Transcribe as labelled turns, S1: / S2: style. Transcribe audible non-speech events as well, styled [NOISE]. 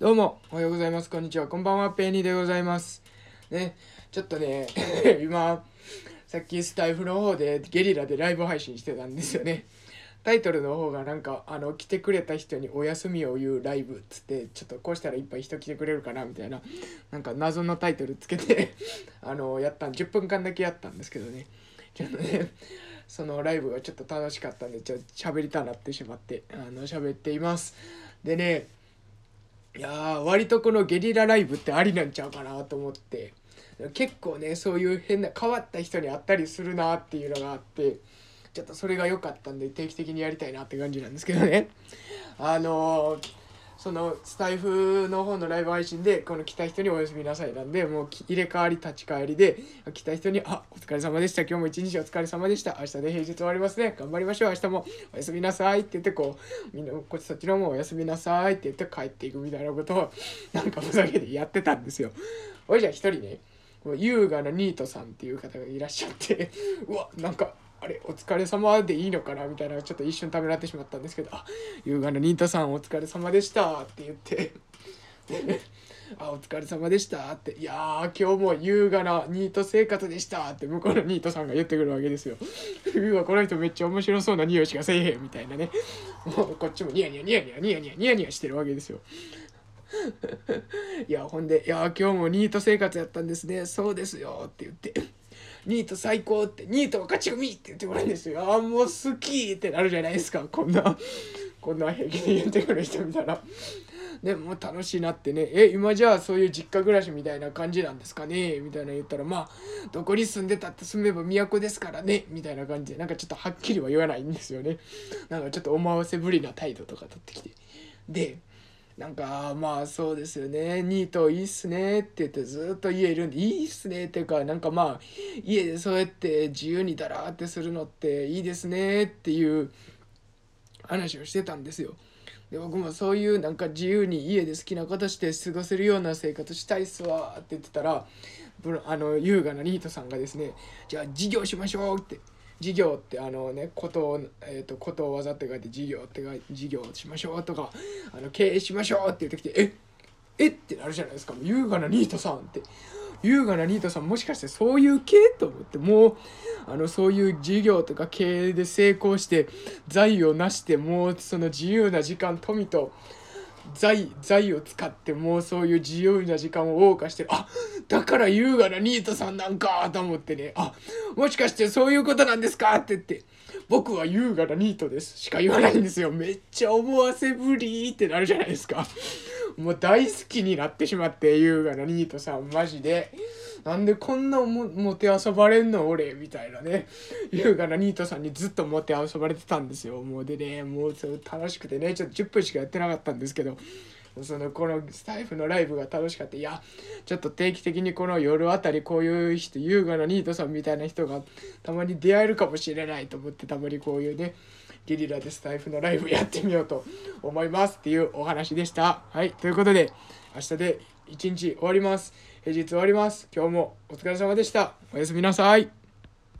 S1: どうも、おはようございます。こんにちは。こんばんは。ペーニーでございます。ね、ちょっとね、[LAUGHS] 今、さっきスタイフの方でゲリラでライブ配信してたんですよね。タイトルの方がなんか、あの、来てくれた人にお休みを言うライブっつって、ちょっとこうしたらいっぱい人来てくれるかなみたいな、なんか謎のタイトルつけて、[LAUGHS] あの、やったん、10分間だけやったんですけどね。ちょっとね、そのライブがちょっと楽しかったんで、ちょっと喋りたなってしまって、あの、喋っています。でね、いやー割とこのゲリラライブってありなんちゃうかなと思って。結構ねそういう変な変わった人に会ったりするなっていうのがあってちょっとそれが良かったんで定期的にやりたいなって感じなんですけどね。あのーそのスタイフの方のライブ配信でこの来た人におやすみなさいなんでもう入れ替わり立ち替わりで来た人に「あお疲れ様でした。今日も一日お疲れ様でした。明日で平日終わりますね。頑張りましょう。明日もおやすみなさい」って言ってこうみんなこっちそっちのもおやすみなさいって言って帰っていくみたいなことを [LAUGHS] なんかふざけてやってたんですよ。おいじゃあ一人ね優雅なニートさんっていう方がいらっしゃってうわなんかあれお疲れ様でいいのかなみたいなちょっと一瞬ためらってしまったんですけど「あ優雅なニートさんお疲れ様でした」って言ってあお疲れ様でした」って「いやー今日も優雅なニート生活でした」って向こうのニートさんが言ってくるわけですよ。うわこの人めっちゃ面白そうな匂いしかせえへんみたいなねもうこっちもニヤニヤニヤニヤニヤニヤニヤニヤしてるわけですよ。いやほんで「いや今日もニート生活やったんですねそうですよ」って言って「ニート最高」って「ニートは勝ち組」って言ってくるんですよ「あーもう好き」ってなるじゃないですか。こんなこんな平気で言ってくる人見たら。でもう楽しいなってね「え今じゃあそういう実家暮らしみたいな感じなんですかね」みたいな言ったら「まあどこに住んでたって住めば都ですからね」みたいな感じで。なんかちょっとはっきりは言わないんですよね。なんかちょっと思わせぶりな態度とか取ってきて。でなんかまあそうですよねニートいいっすねって言ってずっと家いるんでいいっすねっていうかなんかまあ家でそうやって自由にだらーってするのっていいですねっていう話をしてたんですよ。で僕もそういうなんか自由に家で好きなことして過ごせるような生活したいっすわって言ってたらあの優雅なニートさんがですねじゃあ事業しましょうって事業ってあのねことを、えー、とことを技って書いて事業って書いて事業しましょうとかあの経営しましょうって言ってきてええってなるじゃないですか。優雅なニートさんって。優雅なニートさんもしかしてそういう系と思ってもうあのそういう事業とか経営で成功して財を成してもうその自由な時間富と財財を使ってもうそういう自由な時間を謳歌してる。あだから優雅なニートさんなんかと思ってね。あもしかしてそういうことなんですかって言って。僕は優雅なニートですしか言わないんですよ。めっちゃ思わせぶりってなるじゃないですか。もう大好きになってしまって優雅なニートさんマジで。なんでこんなももて遊ばれんの俺みたいなね。優雅なニートさんにずっともてあそばれてたんですよ。もうでねもう楽しくてねちょっと10分しかやってなかったんですけど。そのこのスタイフのライブが楽しかったいやちょっと定期的にこの夜あたりこういう人優雅なニートさんみたいな人がたまに出会えるかもしれないと思ってたまにこういうねゲリラでスタイフのライブやってみようと思いますっていうお話でした。はいということで明日で一日終わります。平日終わります。今日もお疲れ様でした。おやすみなさい。